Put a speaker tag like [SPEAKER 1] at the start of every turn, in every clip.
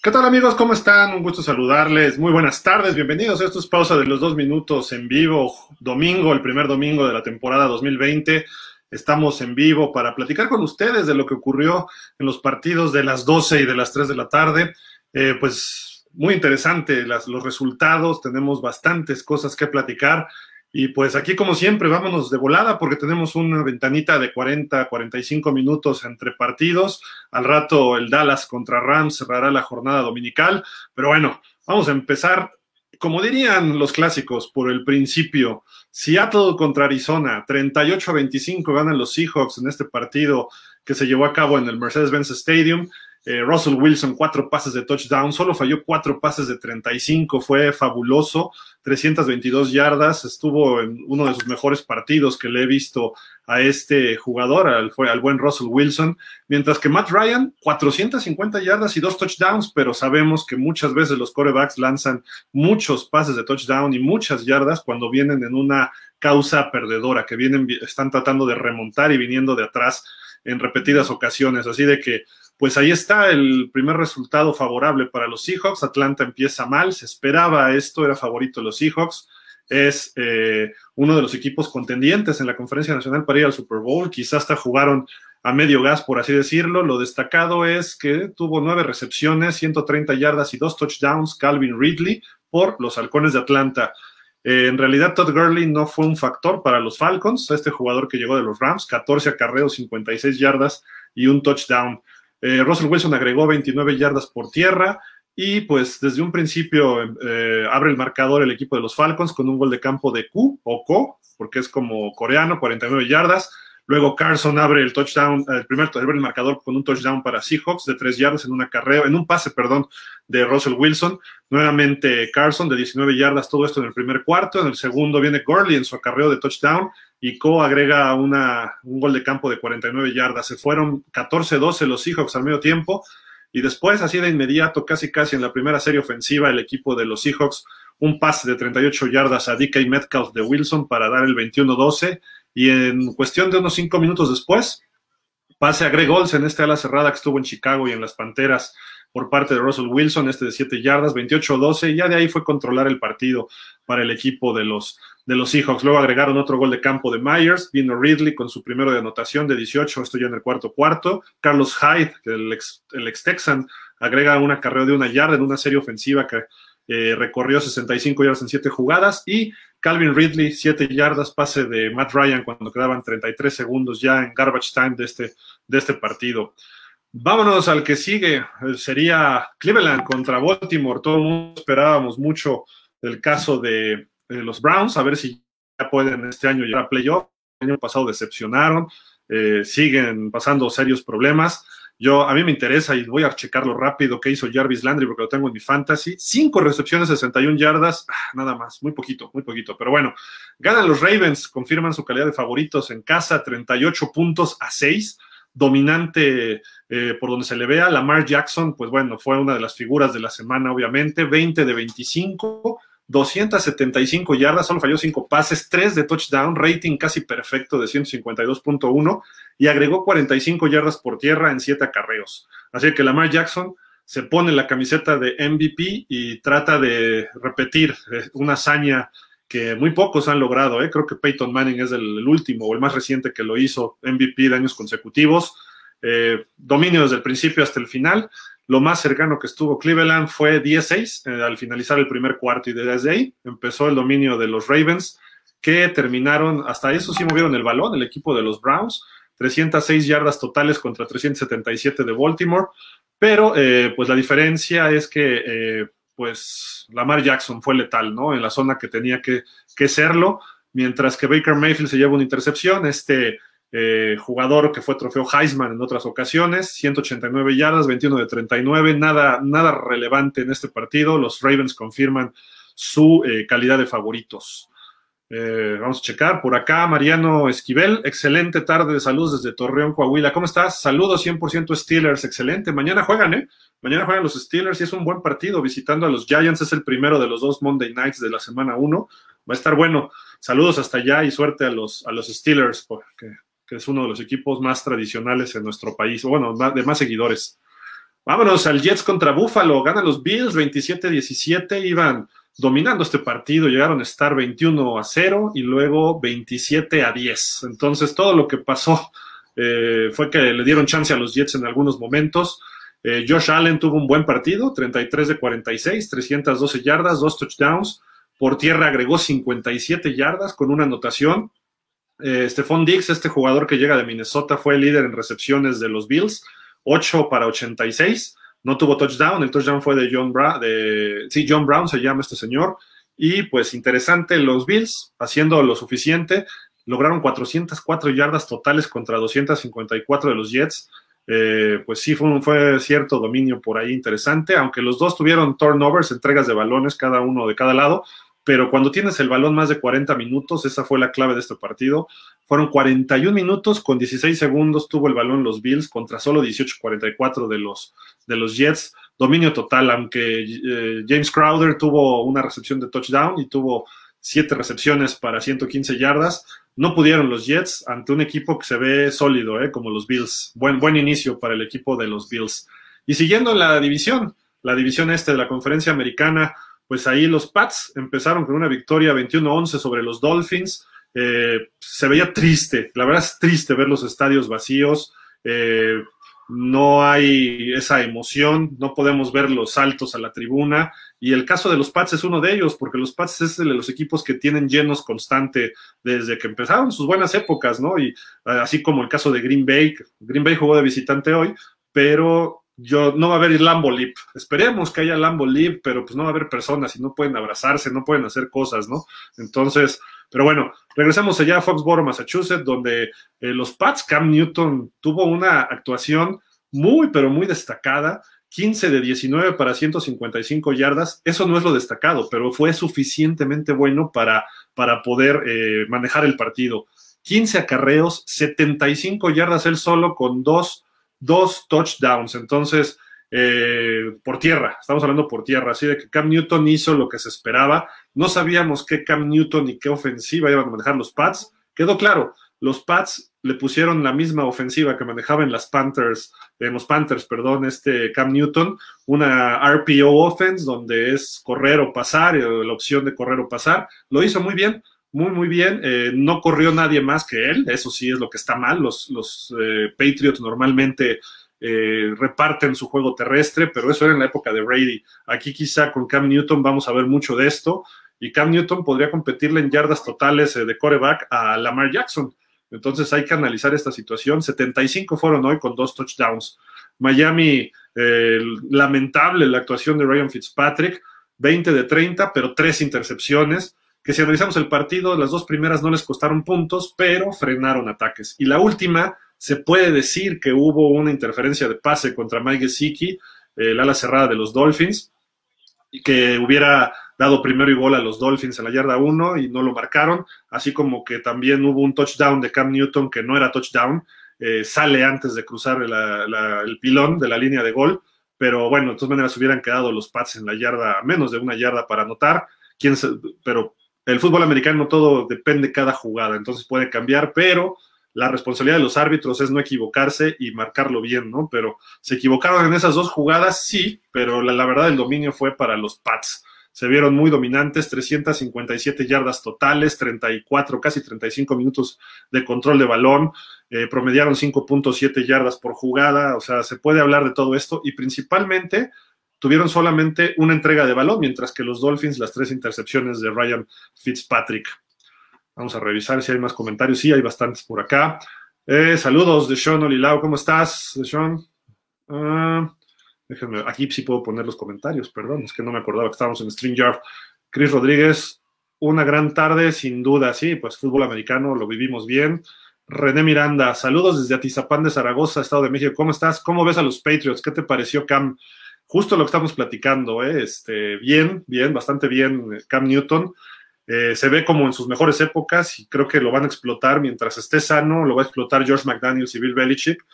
[SPEAKER 1] ¿Qué tal amigos? ¿Cómo están? Un gusto saludarles. Muy buenas tardes, bienvenidos. Esto es pausa de los dos minutos en vivo, domingo, el primer domingo de la temporada 2020. Estamos en vivo para platicar con ustedes de lo que ocurrió en los partidos de las 12 y de las 3 de la tarde. Eh, pues muy interesante los resultados, tenemos bastantes cosas que platicar. Y pues aquí, como siempre, vámonos de volada porque tenemos una ventanita de 40, 45 minutos entre partidos. Al rato el Dallas contra Rams cerrará la jornada dominical. Pero bueno, vamos a empezar, como dirían los clásicos, por el principio. Seattle contra Arizona, 38 a 25 ganan los Seahawks en este partido que se llevó a cabo en el Mercedes-Benz Stadium. Eh, Russell Wilson, cuatro pases de touchdown, solo falló cuatro pases de 35, fue fabuloso, 322 yardas, estuvo en uno de sus mejores partidos que le he visto a este jugador, al, al buen Russell Wilson, mientras que Matt Ryan, 450 yardas y dos touchdowns, pero sabemos que muchas veces los corebacks lanzan muchos pases de touchdown y muchas yardas cuando vienen en una causa perdedora, que vienen, están tratando de remontar y viniendo de atrás en repetidas ocasiones, así de que pues ahí está el primer resultado favorable para los Seahawks. Atlanta empieza mal, se esperaba esto, era favorito de los Seahawks. Es eh, uno de los equipos contendientes en la conferencia nacional para ir al Super Bowl. Quizás hasta jugaron a medio gas, por así decirlo. Lo destacado es que tuvo nueve recepciones, 130 yardas y dos touchdowns Calvin Ridley por los halcones de Atlanta. Eh, en realidad, Todd Gurley no fue un factor para los Falcons, este jugador que llegó de los Rams, 14 acarreos, 56 yardas y un touchdown. Eh, Russell Wilson agregó 29 yardas por tierra y pues desde un principio eh, abre el marcador el equipo de los Falcons con un gol de campo de Q o Ko, porque es como coreano, 49 yardas. Luego Carson abre el touchdown, el primer abre el marcador con un touchdown para Seahawks de 3 yardas en un acarreo, en un pase, perdón, de Russell Wilson. Nuevamente Carson de 19 yardas, todo esto en el primer cuarto. En el segundo viene Gurley en su acarreo de touchdown y Co agrega una, un gol de campo de 49 yardas. Se fueron 14-12 los Seahawks al medio tiempo y después, así de inmediato, casi casi en la primera serie ofensiva, el equipo de los Seahawks, un pase de 38 yardas a DK Metcalf de Wilson para dar el 21-12 y en cuestión de unos cinco minutos después, pase a Greg Olsen, este ala cerrada que estuvo en Chicago y en las Panteras por parte de Russell Wilson, este de 7 yardas, 28-12, y ya de ahí fue controlar el partido para el equipo de los, de los Seahawks. Luego agregaron otro gol de campo de Myers, vino Ridley con su primero de anotación de 18, esto ya en el cuarto cuarto. Carlos Hyde, el ex, el ex Texan, agrega una carrera de una yarda en una serie ofensiva que eh, recorrió 65 yardas en 7 jugadas y Calvin Ridley, 7 yardas, pase de Matt Ryan cuando quedaban 33 segundos ya en garbage time de este, de este partido. Vámonos al que sigue, eh, sería Cleveland contra Baltimore. Todo el mundo esperábamos mucho del caso de, los Browns, a ver si ya pueden este año llegar a playoff. El año pasado decepcionaron, eh, siguen pasando serios problemas. Yo, a mí me interesa y voy a checarlo rápido qué hizo Jarvis Landry porque lo tengo en mi fantasy. Cinco recepciones, 61 yardas, ah, nada más, muy poquito, muy poquito. Pero bueno, ganan los Ravens, confirman su calidad de favoritos en casa, 38 puntos a 6 dominante eh, por donde se le vea. Lamar Jackson, pues bueno, fue una de las figuras de la semana, obviamente, 20 de 25, 275 yardas, solo falló 5 pases, 3 de touchdown, rating casi perfecto de 152.1 y agregó 45 yardas por tierra en 7 acarreos. Así que Lamar Jackson se pone la camiseta de MVP y trata de repetir eh, una hazaña que muy pocos han logrado. ¿eh? Creo que Peyton Manning es el, último o el más reciente que lo hizo MVP de años consecutivos. Eh, dominio desde el principio hasta el final. Lo más cercano que estuvo Cleveland fue 16 eh, al finalizar el primer cuarto y desde ahí empezó el dominio de los Ravens que terminaron, hasta eso sí movieron el balón, el equipo de los Browns, 306 yardas totales contra 377 de Baltimore, pero eh, pues la diferencia es que pues Lamar Jackson fue letal, ¿no? En la zona que tenía que, que serlo, mientras que Baker Mayfield se lleva una intercepción, este eh, jugador que fue trofeo Heisman en otras ocasiones, 189 yardas, 21 de 39, nada, nada relevante en este partido. Los Ravens confirman su eh, calidad de favoritos. Eh, vamos a checar por acá, Mariano Esquivel, excelente tarde de salud desde Torreón, Coahuila. ¿Cómo estás? Saludos 100% Steelers, excelente. Mañana juegan, ¿eh? Mañana juegan los Steelers y es un buen partido visitando a los Giants, es el primero de los dos Monday Nights de la semana 1. Va a estar bueno. Saludos hasta allá y suerte a los, a los Steelers, porque que es uno de los equipos más tradicionales en nuestro país, bueno, de más seguidores. Vámonos al Jets contra Buffalo. Ganan los Bills 27-17. Iban dominando este partido. Llegaron a estar 21 a 0 y luego 27 a 10. Entonces, todo lo que pasó eh, fue que le dieron chance a los Jets en algunos momentos. Eh, Josh Allen tuvo un buen partido, 33 de 46, 312 yardas, dos touchdowns. Por tierra agregó 57 yardas con una anotación. Eh, Stephon Diggs, este jugador que llega de Minnesota, fue el líder en recepciones de los Bills 8 para 86. No tuvo touchdown, el touchdown fue de John Brown, de, sí, John Brown se llama este señor. Y pues interesante, los Bills haciendo lo suficiente, lograron 404 yardas totales contra 254 de los Jets. Eh, pues sí, fue, fue cierto dominio por ahí interesante, aunque los dos tuvieron turnovers, entregas de balones, cada uno de cada lado, pero cuando tienes el balón más de 40 minutos, esa fue la clave de este partido. Fueron 41 minutos, con 16 segundos tuvo el balón los Bills contra solo 18-44 de los, de los Jets. Dominio total, aunque eh, James Crowder tuvo una recepción de touchdown y tuvo siete recepciones para 115 yardas. No pudieron los Jets ante un equipo que se ve sólido, eh, como los Bills. Buen, buen inicio para el equipo de los Bills. Y siguiendo la división, la división este de la conferencia americana, pues ahí los Pats empezaron con una victoria 21-11 sobre los Dolphins. Eh, se veía triste, la verdad es triste ver los estadios vacíos. Eh, no hay esa emoción, no podemos ver los saltos a la tribuna. Y el caso de los Pats es uno de ellos, porque los Pats es de los equipos que tienen llenos constante desde que empezaron sus buenas épocas, ¿no? Y así como el caso de Green Bay, Green Bay jugó de visitante hoy, pero yo no va a haber Lambo Leap. Esperemos que haya Lambo Leap, pero pues no va a haber personas y no pueden abrazarse, no pueden hacer cosas, ¿no? Entonces, pero bueno, regresamos allá a Foxborough, Massachusetts, donde eh, los Pats, Cam Newton tuvo una actuación muy, pero muy destacada. 15 de 19 para 155 yardas, eso no es lo destacado, pero fue suficientemente bueno para, para poder eh, manejar el partido. 15 acarreos, 75 yardas él solo con dos dos touchdowns. Entonces, eh, por tierra, estamos hablando por tierra, así de que Cam Newton hizo lo que se esperaba. No sabíamos qué Cam Newton y qué ofensiva iban a manejar los Pats. Quedó claro, los Pats le pusieron la misma ofensiva que manejaban las Panthers, eh, los Panthers, perdón, este Cam Newton, una RPO offense donde es correr o pasar, eh, la opción de correr o pasar. Lo hizo muy bien, muy, muy bien. Eh, no corrió nadie más que él, eso sí es lo que está mal. Los, eh, Patriots normalmente eh, reparten su juego terrestre, pero eso era en la época de Brady. Aquí quizá con Cam Newton vamos a ver mucho de esto y Cam Newton podría competirle en yardas totales de coreback a Lamar Jackson. Entonces hay que analizar esta situación. 75 fueron hoy con dos touchdowns. Miami, lamentable la actuación de Ryan Fitzpatrick, 20 de 30, pero tres intercepciones que si analizamos el partido, las dos primeras no les costaron puntos, pero frenaron ataques. Y la última, se puede decir que hubo una interferencia de pase contra Mike Gesicki, el ala cerrada de los Dolphins, que hubiera dado primero y gol a los Dolphins en la yarda 1 y no lo marcaron, así como que también hubo un touchdown de Cam Newton que no era touchdown, eh, sale antes de cruzar el pilón de la línea de gol, pero bueno, de todas maneras hubieran quedado los Pats en la yarda, menos de una yarda para anotar, ¿Quién pero el fútbol americano todo depende cada jugada, entonces puede cambiar, pero la responsabilidad de los árbitros es no equivocarse y marcarlo bien, ¿no? Pero se equivocaron en esas dos jugadas, sí, pero la, verdad el dominio fue para los Pats. Se vieron muy dominantes, 357 yardas totales, 34, casi 35 minutos de control de balón, eh, promediaron 5.7 yardas por jugada, o sea, se puede hablar de todo esto y principalmente tuvieron solamente una entrega de balón, mientras que los Dolphins las tres intercepciones de Ryan Fitzpatrick. Vamos a revisar si hay más comentarios. Sí, hay bastantes por acá. Eh, saludos de Sean Olilao, ¿cómo estás, Sean? Ah, déjenme, aquí sí puedo poner los comentarios, perdón, es que no me acordaba que estábamos en StreamYard. Chris Rodríguez, una gran tarde, sin duda, sí, pues fútbol americano, lo vivimos bien. René Miranda, saludos desde Atizapán de Zaragoza, Estado de México. ¿Cómo estás? ¿Cómo ves a los Patriots? ¿Qué te pareció, Cam? Justo lo que estamos platicando, ¿eh? este, bien, bien, bastante bien eh, Cam Newton. Eh, se ve como en sus mejores épocas y creo que lo van a explotar mientras esté sano, lo va a explotar George McDaniels y Bill Belichick.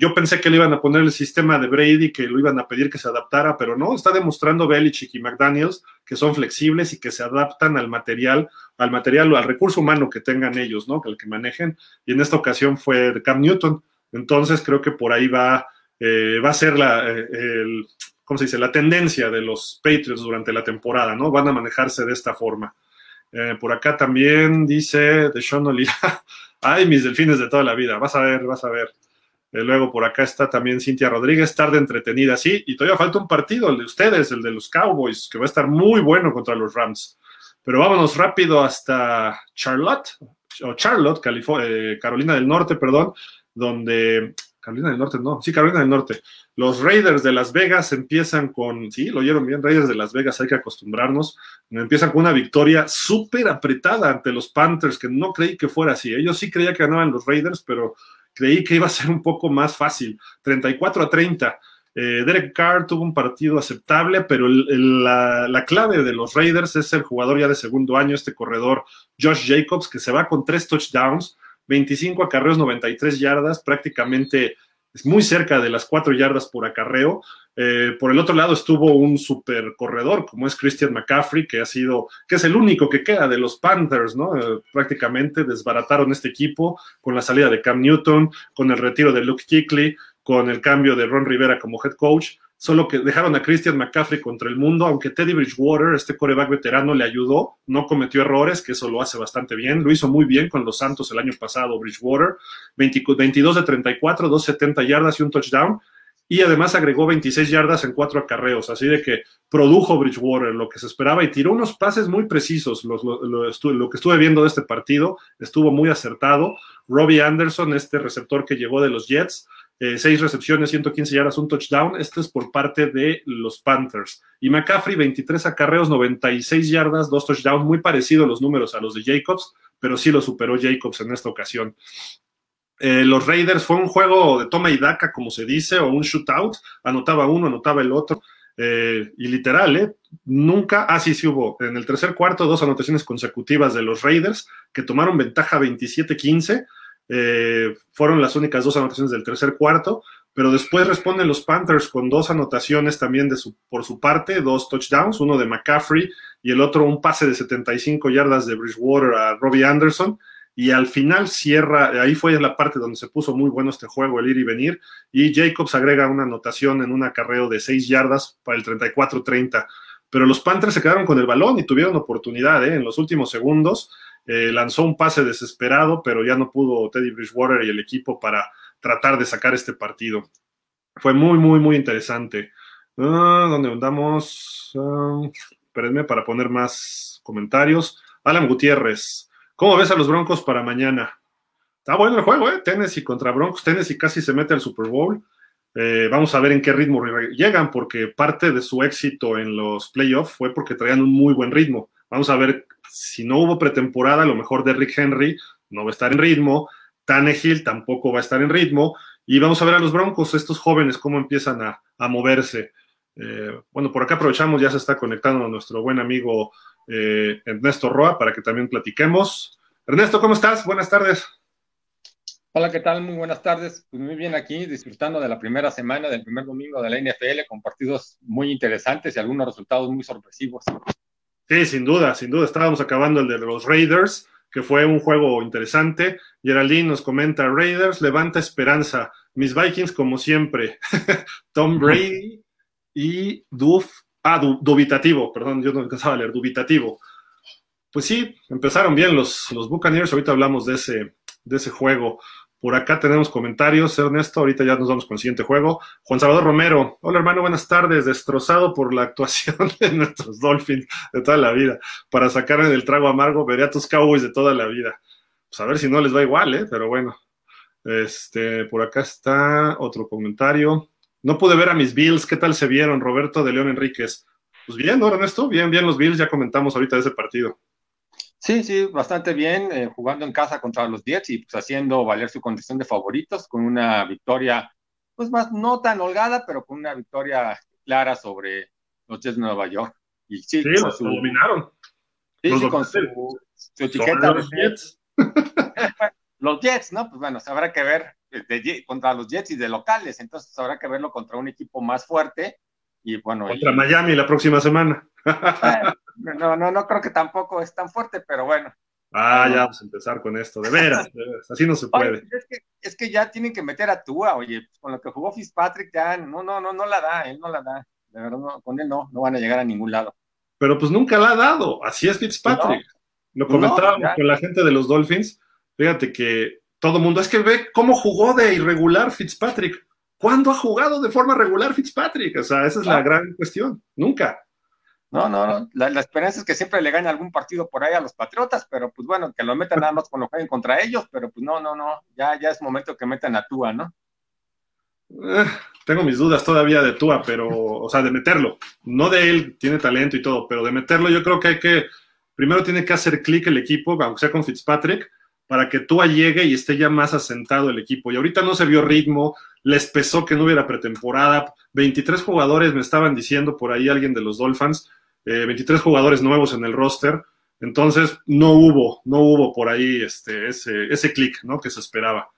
[SPEAKER 1] yo pensé que le iban a poner el sistema de Brady, que lo iban a pedir que se adaptara, pero no, está demostrando Belichick y McDaniels que son flexibles y que se adaptan al material, al material o al recurso humano que tengan ellos, ¿no? Que el que manejen. Y en esta ocasión fue Cam Newton. Entonces creo que por ahí va eh, va a ser la, eh, ¿cómo se dice? la tendencia de los Patriots durante la temporada, ¿no? Van a manejarse de esta forma. por acá también dice de Sean ay, mis delfines de toda la vida, vas a ver, vas a ver. luego por acá está también Cintia Rodríguez, tarde entretenida, sí, y todavía falta un partido, el de ustedes, el de los Cowboys, que va a estar muy bueno contra los Rams. Pero vámonos rápido hasta Charlotte, o Charlotte, eh, Carolina del Norte, perdón, donde Carolina del Norte, no, sí, Carolina del Norte. Los Raiders de Las Vegas empiezan con, sí, lo oyeron bien, Raiders de Las Vegas, hay que acostumbrarnos. Empiezan con una victoria súper apretada ante los Panthers, que no creí que fuera así. Ellos sí creía que ganaban los Raiders, pero creí que iba a ser un poco más fácil. 34 a 30. Eh, Derek Carr tuvo un partido aceptable, pero la, clave de los Raiders es el jugador ya de segundo año, este corredor Josh Jacobs, que se va con tres touchdowns, 25 acarreos, 93 yardas, prácticamente es muy cerca de las cuatro yardas por acarreo. Eh, por el otro lado estuvo un super corredor como es Christian McCaffrey, que ha sido, que es el único que queda de los Panthers, ¿no? Eh, prácticamente desbarataron este equipo con la salida de Cam Newton, con el retiro de Luke Kuechly, con el cambio de Ron Rivera como head coach, solo que dejaron a Christian McCaffrey contra el mundo, aunque Teddy Bridgewater, este coreback veterano, le ayudó, no cometió errores, que eso lo hace bastante bien, lo hizo muy bien con los Santos el año pasado, Bridgewater, 22 de 34, 270 yardas y un touchdown, y además agregó 26 yardas en cuatro acarreos, así de que produjo Bridgewater lo que se esperaba y tiró unos pases muy precisos. Lo, lo, que estuve viendo de este partido estuvo muy acertado. Robbie Anderson, este receptor que llegó de los Jets, eh, seis recepciones, 115 yardas, un touchdown. Este es por parte de los Panthers. Y McCaffrey, 23 acarreos, 96 yardas, dos touchdowns, muy parecidos los números a los de Jacobs, pero sí lo superó Jacobs en esta ocasión. Eh, los Raiders fue un juego de toma y daca, como se dice, o un shootout. Anotaba uno, anotaba el otro. Eh, y literal, ¿eh? Nunca, ah, sí, sí hubo. En el tercer cuarto, dos anotaciones consecutivas de los Raiders, que tomaron ventaja 27-15 eh, fueron las únicas dos anotaciones del tercer cuarto, pero después responden los Panthers con dos anotaciones también de su, por su parte, dos touchdowns, uno de McCaffrey y el otro un pase de 75 yardas de Bridgewater a Robbie Anderson. Y al final cierra, ahí fue la parte donde se puso muy bueno este juego, el ir y venir. Y Jacobs agrega una anotación en un acarreo de 6 yardas para el 34-30. Pero los Panthers se quedaron con el balón y tuvieron oportunidad ¿eh? en los últimos segundos. Eh, lanzó un pase desesperado, pero ya no pudo Teddy Bridgewater y el equipo para tratar de sacar este partido. Fue muy, muy, muy interesante. Ah, ¿Dónde andamos? Uh, espérenme para poner más comentarios. Alan Gutiérrez, ¿cómo ves a los Broncos para mañana? Está bueno el juego, ¿eh? Tennessee contra Broncos. Tennessee casi se mete al Super Bowl. Eh, vamos a ver en qué ritmo llegan, porque parte de su éxito en los playoffs fue porque traían un muy buen ritmo. Vamos a ver si no hubo pretemporada, a lo mejor Derrick Henry no va a estar en ritmo, Tannehill tampoco va a estar en ritmo, y vamos a ver a los Broncos, estos jóvenes, cómo empiezan a, moverse. Eh, bueno, por acá aprovechamos, ya se está conectando nuestro buen amigo eh, Ernesto Roa para que también platiquemos. Ernesto, ¿cómo estás? Buenas tardes.
[SPEAKER 2] Hola, ¿qué tal? Muy buenas tardes. Pues muy bien aquí, disfrutando de la primera semana, del primer domingo de la NFL, con partidos muy interesantes y algunos resultados muy sorpresivos.
[SPEAKER 1] Sí, sin duda, sin duda. Estábamos acabando el de los Raiders, que fue un juego interesante. Geraldine nos comenta, Raiders levanta esperanza. Mis Vikings, como siempre. Tom Brady y Duf. Ah, dubitativo, perdón, yo no alcanzaba a leer, dubitativo. Pues sí, empezaron bien los, los Buccaneers. Ahorita hablamos de ese, de ese juego. Por acá tenemos comentarios, Ernesto. Ahorita ya nos vamos con el siguiente juego. Juan Salvador Romero. Hola, hermano, buenas tardes. Destrozado por la actuación de nuestros Dolphins de toda la vida. Para sacarme del trago amargo, veré a tus Cowboys de toda la vida. Pues a ver si no les va igual, ¿eh? Pero bueno. Este, por acá está otro comentario. No pude ver a mis Bills. ¿Qué tal se vieron, Roberto de León Enríquez? Pues bien, ¿no, Ernesto? Bien, bien los Bills. Ya comentamos ahorita de ese partido.
[SPEAKER 2] Sí, sí, bastante bien, eh, jugando en casa contra los Jets y pues haciendo valer su condición de favoritos con una victoria, pues más no tan holgada, pero con una victoria clara sobre los Jets de Nueva York.
[SPEAKER 1] Y sí, los dominaron.
[SPEAKER 2] Sí, sí con su, etiqueta. Los Jets. los Jets, ¿no? Pues bueno, habrá que ver eh, contra los Jets y de locales, entonces habrá que verlo contra un equipo más fuerte y bueno.
[SPEAKER 1] Contra Miami la próxima semana.
[SPEAKER 2] no, no, no creo que tampoco es tan fuerte, pero bueno.
[SPEAKER 1] Ah, ya vamos a empezar con esto, de veras, así no se puede.
[SPEAKER 2] es, que, ya tienen que meter a Tua, oye, con lo que jugó Fitzpatrick ya, no, no, no, no la da, él no la da, de verdad, con él no, no van a llegar a ningún lado.
[SPEAKER 1] Pero pues nunca la ha dado, así es Fitzpatrick. lo comentábamos con la gente de los Dolphins, fíjate que todo mundo, es que ve cómo jugó de irregular Fitzpatrick. ¿Cuándo ha jugado de forma regular Fitzpatrick? O sea, esa es la gran cuestión, nunca.
[SPEAKER 2] No, no, no. La, esperanza es que siempre le gane algún partido por ahí a los Patriotas, pero pues bueno, que lo metan nada más cuando jueguen contra ellos, pero pues no, no, no. Ya, ya es momento que metan a Tua, ¿no?
[SPEAKER 1] Eh, tengo mis dudas todavía de Tua, pero, o sea, de meterlo. No de él, tiene talento y todo, pero de meterlo yo creo que hay que, primero tiene que hacer clic el equipo, aunque sea con Fitzpatrick, para que Tua llegue y esté ya más asentado el equipo. Y ahorita no se vio ritmo, les pesó que no hubiera pretemporada. 23 jugadores me estaban diciendo por ahí alguien de los Dolphins 23 eh, jugadores nuevos en el roster. Entonces, no hubo, no hubo por ahí este, ese, ese clic ¿no? que se esperaba.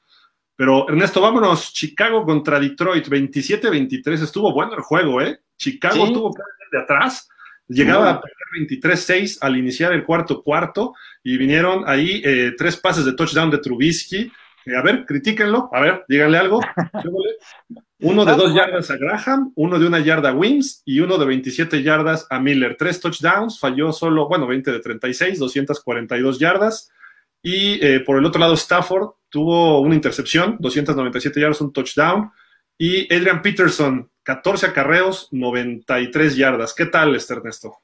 [SPEAKER 1] Pero Ernesto, vámonos. Chicago contra Detroit, 27-23. Estuvo bueno el juego, ¿eh? Chicago tuvo que de atrás. Llegaba a perder 23-6 al iniciar el cuarto cuarto y vinieron ahí eh, tres pases de touchdown de Trubisky. a ver, critíquenlo. A ver, díganle algo. Uno de dos yardas a Graham, uno de una yarda a Wims y uno de 27 yardas a Miller. Tres touchdowns, falló solo, bueno, 20 de 36, 242 yardas. Y eh, por el otro lado, Stafford tuvo una intercepción, 297 yardas, un touchdown. Y Adrian Peterson, 14 acarreos, 93 yardas. ¿Qué tal, este Ernesto?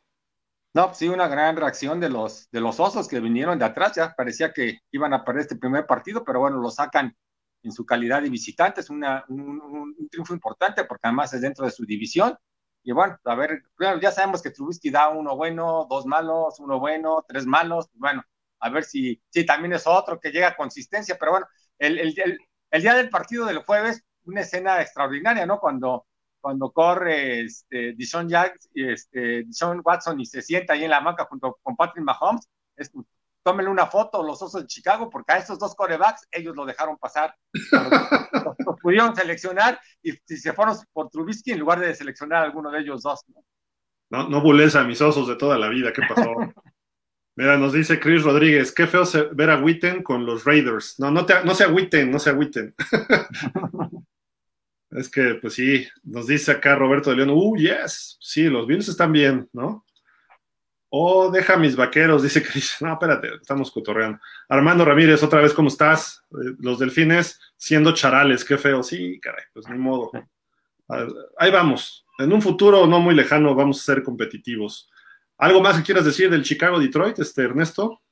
[SPEAKER 2] No, sí, una gran reacción de los, de los osos que vinieron de atrás. Ya parecía que iban a perder este primer partido, pero bueno, lo sacan en su calidad de visitante, es un, triunfo importante porque además es dentro de su división. Y bueno, a ver, ya sabemos que Trubisky da uno bueno, dos malos, uno bueno, tres malos. Bueno, a ver si, si también es otro que llega a consistencia. Pero bueno, el, el, el, día del partido del jueves, una escena extraordinaria, ¿no? Cuando, cuando corre este, Dishon, este, Watson y se sienta ahí en la banca junto con Patrick Mahomes, es, tómenle una foto los Osos de Chicago, porque a estos dos corebacks ellos lo dejaron pasar. los, pudieron seleccionar y, si se fueron por Trubisky en lugar de seleccionar a alguno de ellos dos.
[SPEAKER 1] No, no, no a mis osos de toda la vida, ¿qué pasó? Mira, nos dice Chris Rodríguez, qué feo ver a Witten con los Raiders. No, no, te, no se agüiten, no se agüiten. es que, pues sí, nos dice acá Roberto de León, uh, yes, sí, los Bills están bien, ¿no? Oh, deja mis vaqueros, dice Cris. No, espérate, estamos cotorreando. Armando Ramírez, otra vez, ¿cómo estás? Eh, los delfines siendo charales, qué feo. Sí, caray, pues ni modo. Ahí vamos. En un futuro no muy lejano vamos a ser competitivos. ¿Algo más que quieras decir del Chicago-Detroit, este Ernesto?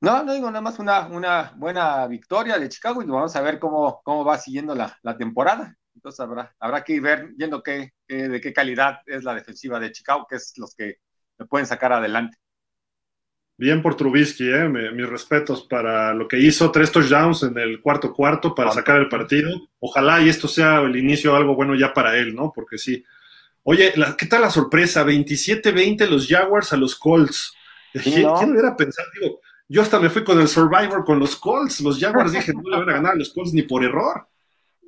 [SPEAKER 2] No, no digo nada más una, una buena victoria de Chicago y vamos a ver cómo, cómo va siguiendo la, temporada. Entonces habrá, habrá que ir ver, viendo qué, de qué calidad es la defensiva de Chicago, que es los que pueden sacar adelante.
[SPEAKER 1] Bien por Trubisky, ¿eh? mis respetos para lo que hizo, tres touchdowns en el cuarto cuarto para sacar el partido. Ojalá y esto sea el inicio de algo bueno ya para él, ¿no? Porque sí. Oye, ¿qué tal la sorpresa? 27-20 los Jaguars a los Colts. ¿Quién, hubiera pensado? Digo, yo hasta me fui con el Survivor con los Colts. Los Jaguars dije, no le van a ganar a los Colts ni por error.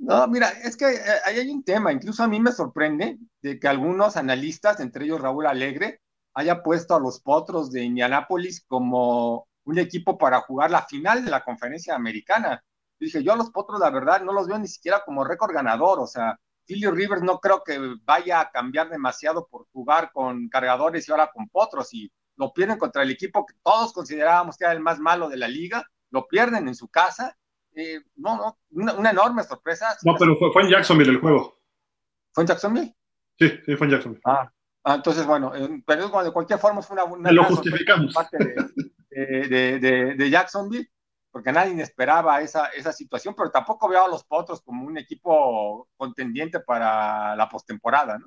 [SPEAKER 2] No, mira, es que eh, ahí hay un tema. Incluso a mí me sorprende de que algunos analistas, entre ellos Raúl Alegre, haya puesto a los Potros de Indianápolis como un equipo para jugar la final de la conferencia americana. dije, yo a los Potros, la verdad, no los veo ni siquiera como récord ganador. O sea, Philly Rivers no creo que vaya a cambiar demasiado por jugar con cargadores y ahora con Potros. Y lo pierden contra el equipo que todos considerábamos que era el más malo de la liga, lo pierden en su casa. Eh, no, no, una, enorme sorpresa.
[SPEAKER 1] No, pero fue, fue, en Jacksonville el juego.
[SPEAKER 2] ¿Fue en Jacksonville?
[SPEAKER 1] Sí, sí, fue en Jacksonville.
[SPEAKER 2] Ah, Ah, entonces, bueno, pero de cualquier forma fue una,
[SPEAKER 1] lo justificamos.
[SPEAKER 2] parte de, de, de, Jacksonville, porque nadie esperaba esa, esa situación, pero tampoco veo a los Potros como un equipo contendiente para la postemporada, ¿no?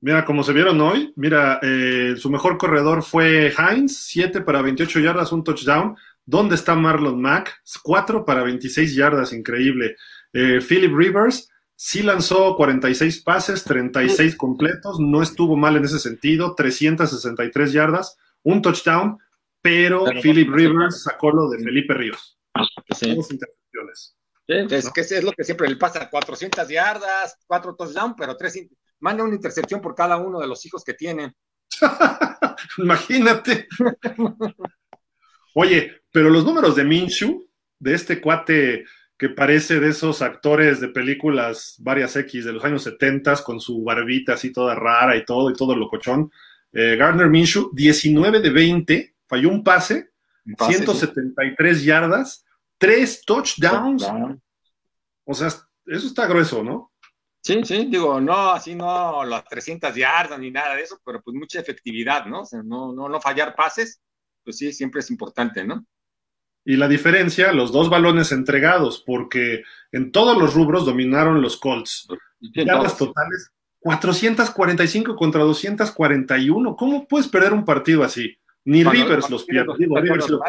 [SPEAKER 1] Mira, como se vieron hoy, mira, eh, su mejor corredor fue Hines, 7 para 28 yardas, un touchdown. ¿Dónde está Marlon Mack? 4 para 26 yardas, increíble. Eh, Philip Rivers, Sí lanzó 46 pases, 36 completos, no estuvo mal en ese sentido, 363 yardas, un touchdown, pero, Philip Rivers sacó lo de Felipe Ríos.
[SPEAKER 2] Sí. intercepciones. Es que es lo que siempre le pasa, 400 yardas, 4 touchdowns, pero tres, manda una intercepción por cada uno de los hijos que tienen.
[SPEAKER 1] Imagínate. Oye, pero los números de Minshu, de este cuate que parece de esos actores de películas varias X de los años 70 con su barbita así toda rara y todo, y todo locochón. Eh, Gardner Minshew, 19 de 20, falló un pase, 173 yardas, 3 touchdowns. O sea, eso está grueso, ¿no?
[SPEAKER 2] Sí, sí, digo, no, así no las 300 yardas ni nada de eso, pero pues mucha efectividad, ¿no? O sea, no, no, no fallar pases, pues sí, siempre es importante, ¿no?
[SPEAKER 1] Y la diferencia, los dos balones entregados, porque en todos los rubros dominaron los Colts. Yardas totales, 445 contra 241. ¿Cómo puedes perder un partido así? Ni Rivers los pierde. Rivers
[SPEAKER 2] los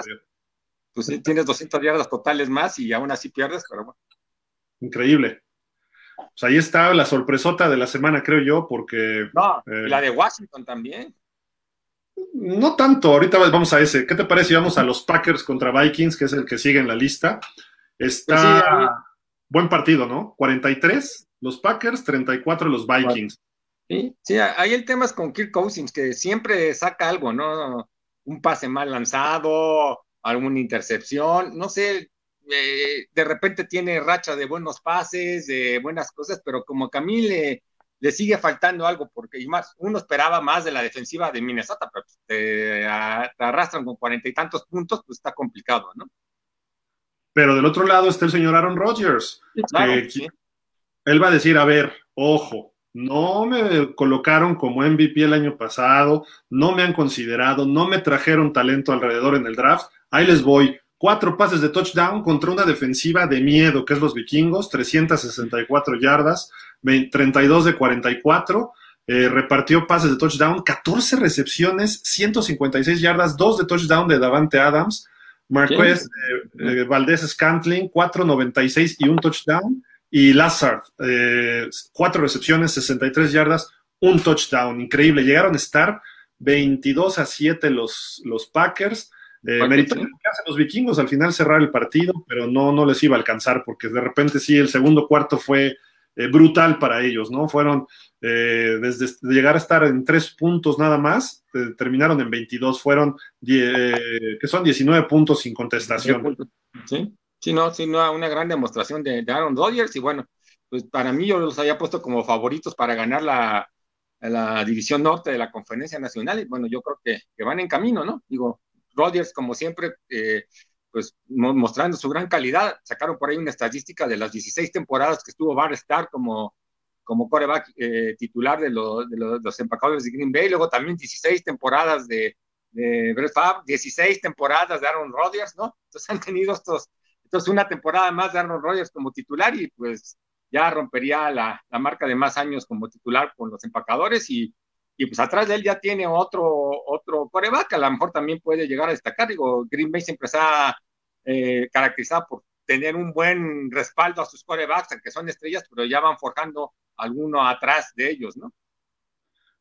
[SPEAKER 2] Pues sí, tienes 200 yardas totales más y aún así pierdes, pero bueno.
[SPEAKER 1] Increíble. Pues ahí está la sorpresota de la semana, creo yo, porque.
[SPEAKER 2] No, eh, la de Washington también.
[SPEAKER 1] No tanto, ahorita vamos a ese. ¿Qué te parece vamos a los Packers contra Vikings, que es el que sigue en la lista? Está pues buen partido, ¿no? 43 los Packers, 34 los Vikings.
[SPEAKER 2] Sí, sí, ahí el tema es con Kirk Cousins, que siempre saca algo, ¿no? Un pase mal lanzado, alguna intercepción, no sé, eh, de repente tiene racha de buenos pases, de buenas cosas, pero como que a mí le, le sigue faltando algo, porque más, uno esperaba más de la defensiva de Minnesota, pero pues, te, arrastran con cuarenta y tantos puntos, pues está complicado, ¿no?
[SPEAKER 1] Pero del otro lado está el señor Aaron Rodgers. Él va a decir, a ver, ojo, no me colocaron como MVP el año pasado, no me han considerado, no me trajeron talento alrededor en el draft, ahí les voy cuatro pases de touchdown contra una defensiva de miedo, que es los vikingos, 364 yardas, 32 de 44. Eh, repartió pases de touchdown, 14 recepciones, 156 yardas, 2 de touchdown de Davante Adams, Marquez eh, eh, Valdés Scantling, 4.96 y un touchdown, y Lazard, 4 recepciones, 63 yardas, un touchdown, increíble, llegaron a estar 22 a 7 los, los Packers, eh, meritorio que hacen los vikingos al final cerrar el partido, pero no, no les iba a alcanzar porque de repente sí, el segundo cuarto fue eh, brutal para ellos, ¿no? Fueron eh, desde llegar a estar en tres puntos nada más, eh, terminaron en 22, fueron que son 19 puntos sin contestación.
[SPEAKER 2] Sí, sí, no, sí, no, una gran demostración de, Aaron Rodgers y bueno, pues para mí yo los había puesto como favoritos para ganar la, la división norte de la conferencia nacional y bueno, yo creo que, que van en camino, ¿no? Digo, Rodgers, como siempre, eh, pues mostrando su gran calidad. Sacaron por ahí una estadística de las 16 temporadas que estuvo Bar Star como, como coreback eh, titular de, los empacadores de Green Bay, luego también 16 temporadas de, de Brett Favre, 16 temporadas de Aaron Rodgers, ¿no? Entonces han tenido estos, entonces una temporada más de Aaron Rodgers como titular y pues ya rompería la, la marca de más años como titular con los empacadores y y pues atrás de él ya tiene otro, otro coreback, a lo mejor también puede llegar a destacar. Digo, Green Bay siempre está eh, caracterizado por tener un buen respaldo a sus corebacks, aunque son estrellas, pero ya van forjando alguno atrás de ellos, ¿no?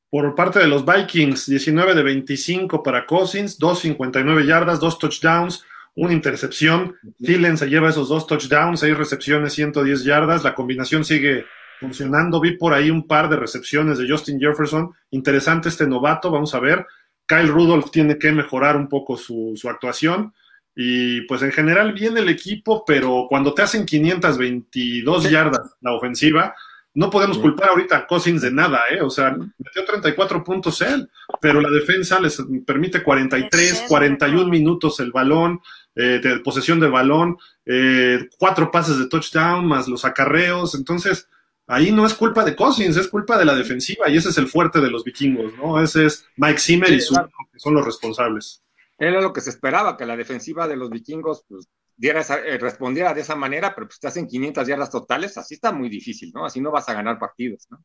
[SPEAKER 1] Por parte de los Vikings, 19 de 25 para Cousins, 2.59 yardas, dos touchdowns, una intercepción. Thielen se lleva esos dos touchdowns, seis recepciones, 110 yardas. La combinación sigue funcionando. Vi por ahí un par de recepciones de Justin Jefferson. Interesante este novato, vamos a ver. Kyle Rudolph tiene que mejorar un poco su, actuación. Y pues en general viene el equipo, pero cuando te hacen 522 yardas la ofensiva, no podemos culpar ahorita a Cousins de nada, ¿eh? O sea, metió 34 puntos él, pero la defensa les permite 43, 41 minutos el balón, eh, de posesión de balón, eh, cuatro pases de touchdown más los acarreos. Entonces, ahí no es culpa de Cousins, es culpa de la defensiva y ese es el fuerte de los vikingos, ¿no? Ese es Mike Zimmer y su, que son los responsables.
[SPEAKER 2] Era lo que se esperaba, que la defensiva de los vikingos pues, diera eh, respondiera de esa manera, pero pues te hacen 500 yardas totales, así está muy difícil, ¿no? Así no vas a ganar partidos, ¿no?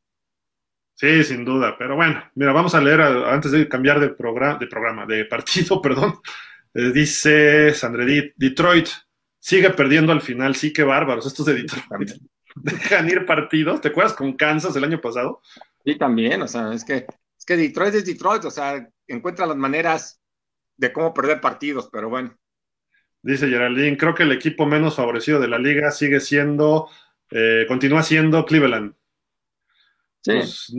[SPEAKER 1] Sí, sin duda, pero bueno, mira, vamos a leer antes de cambiar de, programa, de programa, de partido, perdón. Eh, dice Sandre Detroit sigue perdiendo al final, sí que bárbaros, estos de Detroit dejan ir partidos. ¿Te acuerdas con Kansas el año pasado?
[SPEAKER 2] Sí, también, o sea, es que, es que Detroit es Detroit, o sea, encuentra las maneras de cómo perder partidos, pero bueno.
[SPEAKER 1] Dice Geraldine, creo que el equipo menos favorecido de la liga sigue siendo, eh, continúa siendo Cleveland.
[SPEAKER 2] Sí. Pues,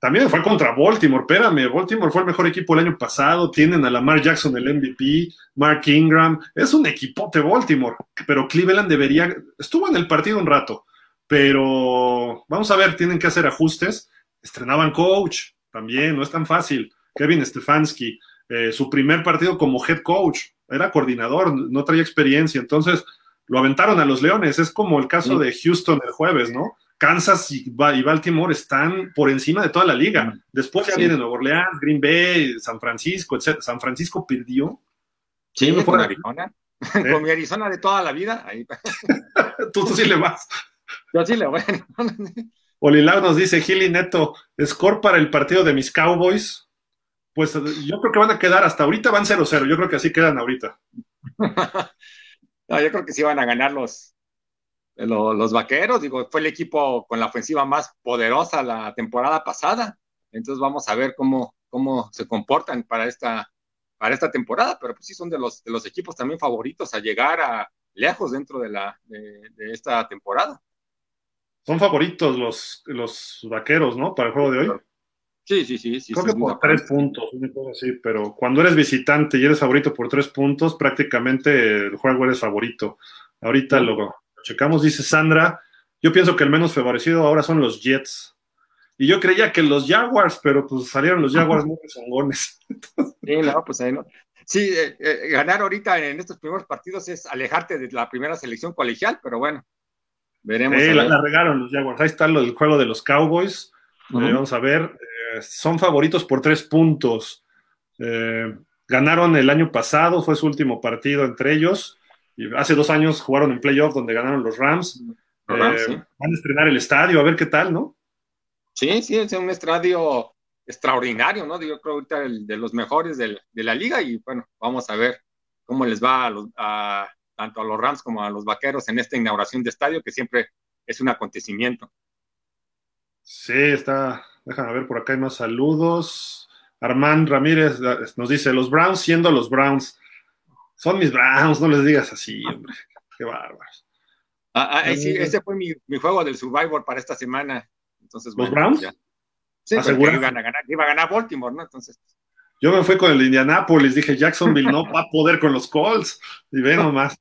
[SPEAKER 1] También fue contra Baltimore, espérame, Baltimore fue el mejor equipo el año pasado, tienen a Lamar Jackson el MVP, Mark Ingram, es un equipote Baltimore, pero Cleveland debería, estuvo en el partido un rato, pero vamos a ver, tienen que hacer ajustes, estrenaban coach, también, no es tan fácil, Kevin Stefanski, eh, su primer partido como head coach, era coordinador, no traía experiencia, entonces lo aventaron a los Leones, es como el caso de Houston el jueves, ¿no? Kansas y, Baltimore están por encima de toda la liga. Después ya viene Nueva Orleans, Green Bay, San Francisco, etc. San Francisco perdió.
[SPEAKER 2] Sí, con Arizona. Con mi Arizona de toda la vida.
[SPEAKER 1] tú, sí le vas.
[SPEAKER 2] Yo sí le voy.
[SPEAKER 1] Olilau nos dice, Gili Neto, score para el partido de mis Cowboys. Pues yo creo que van a quedar, hasta ahorita van 0-0, yo creo que así quedan ahorita.
[SPEAKER 2] no, yo creo que sí van a ganar los, los vaqueros, digo, fue el equipo con la ofensiva más poderosa la temporada pasada. Entonces vamos a ver cómo, cómo se comportan para esta, para esta temporada, pero pues sí son de los, de los equipos también favoritos a llegar a lejos dentro de, la, de, esta temporada.
[SPEAKER 1] Son favoritos los, los vaqueros, ¿no? Para el juego de hoy.
[SPEAKER 2] Sí, sí, sí. sí
[SPEAKER 1] Creo que por tres puntos, así, pero cuando eres visitante y eres favorito por tres puntos, prácticamente el juego eres favorito. Ahorita lo, checamos, dice Sandra. Yo pienso que el menos favorecido ahora son los Jets. Y yo creía que los Jaguars, pero pues salieron los Jaguars muy songones.
[SPEAKER 2] sí, no, pues ahí no. Sí, eh, eh, ganar ahorita en estos primeros partidos es alejarte de la primera selección colegial, pero bueno, veremos.
[SPEAKER 1] Sí, la, regaron los Jaguars. Ahí está el juego de los Cowboys. Eh, vamos a ver. son favoritos por tres puntos. ganaron el año pasado, fue su último partido entre ellos hace dos años jugaron en playoff donde ganaron los Rams. Eh, van a estrenar el estadio, a ver qué tal, ¿no?
[SPEAKER 2] Sí, sí, es un estadio extraordinario, ¿no? Yo creo ahorita el, de los mejores de la liga y bueno, vamos a ver cómo les va a, tanto a los Rams como a los Vaqueros en esta inauguración de estadio que siempre es un acontecimiento.
[SPEAKER 1] Sí, está, déjame ver, por acá hay más saludos. Armand Ramírez nos dice, los Browns siendo los Browns, son mis Browns, no les digas así, hombre. Qué bárbaros.
[SPEAKER 2] Ah, ah, sí, ese fue mi, juego del Survivor para esta semana. Entonces,
[SPEAKER 1] ¿Los Browns?
[SPEAKER 2] Sí, iban a ganar, iba a ganar Baltimore, ¿no? Entonces.
[SPEAKER 1] Yo me fui con el de Indianapolis, dije Jacksonville no va a poder con los Colts. Y ve nomás.